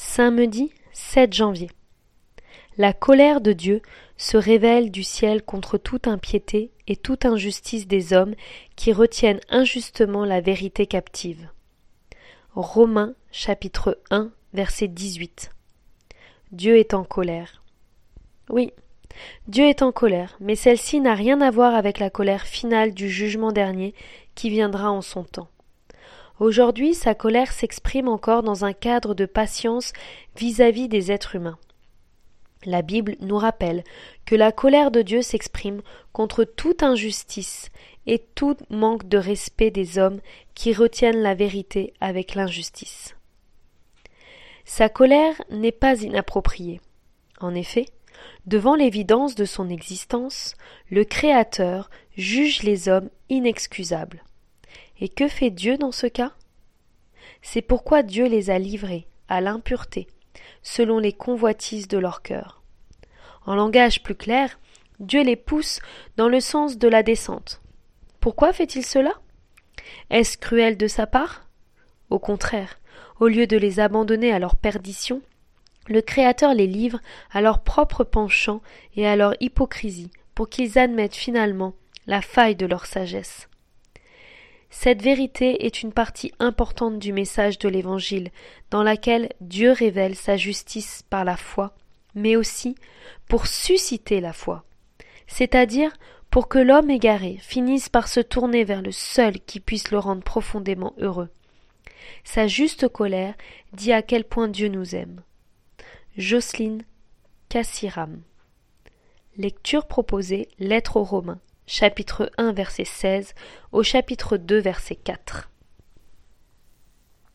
Samedi 7 janvier. La colère de Dieu se révèle du ciel contre toute impiété et toute injustice des hommes qui retiennent injustement la vérité captive. Romains chapitre 1 verset 18. Dieu est en colère. Oui, Dieu est en colère, mais celle-ci n'a rien à voir avec la colère finale du jugement dernier qui viendra en son temps. Aujourd'hui, sa colère s'exprime encore dans un cadre de patience vis-à-vis des êtres humains. La Bible nous rappelle que la colère de Dieu s'exprime contre toute injustice et tout manque de respect des hommes qui retiennent la vérité avec l'injustice. Sa colère n'est pas inappropriée. En effet, devant l'évidence de son existence, le Créateur juge les hommes inexcusables. Et que fait Dieu dans ce cas? C'est pourquoi Dieu les a livrés à l'impureté, selon les convoitises de leur cœur. En langage plus clair, Dieu les pousse dans le sens de la descente. Pourquoi fait-il cela? Est-ce cruel de sa part? Au contraire, au lieu de les abandonner à leur perdition, le Créateur les livre à leur propre penchant et à leur hypocrisie, pour qu'ils admettent finalement la faille de leur sagesse. Cette vérité est une partie importante du message de l'Évangile, dans laquelle Dieu révèle sa justice par la foi, mais aussi pour susciter la foi, c'est-à-dire pour que l'homme égaré finisse par se tourner vers le seul qui puisse le rendre profondément heureux. Sa juste colère dit à quel point Dieu nous aime. Jocelyne Cassiram. Lecture proposée Lettre aux Romains chapitre 1 verset 16 au chapitre 2 verset 4.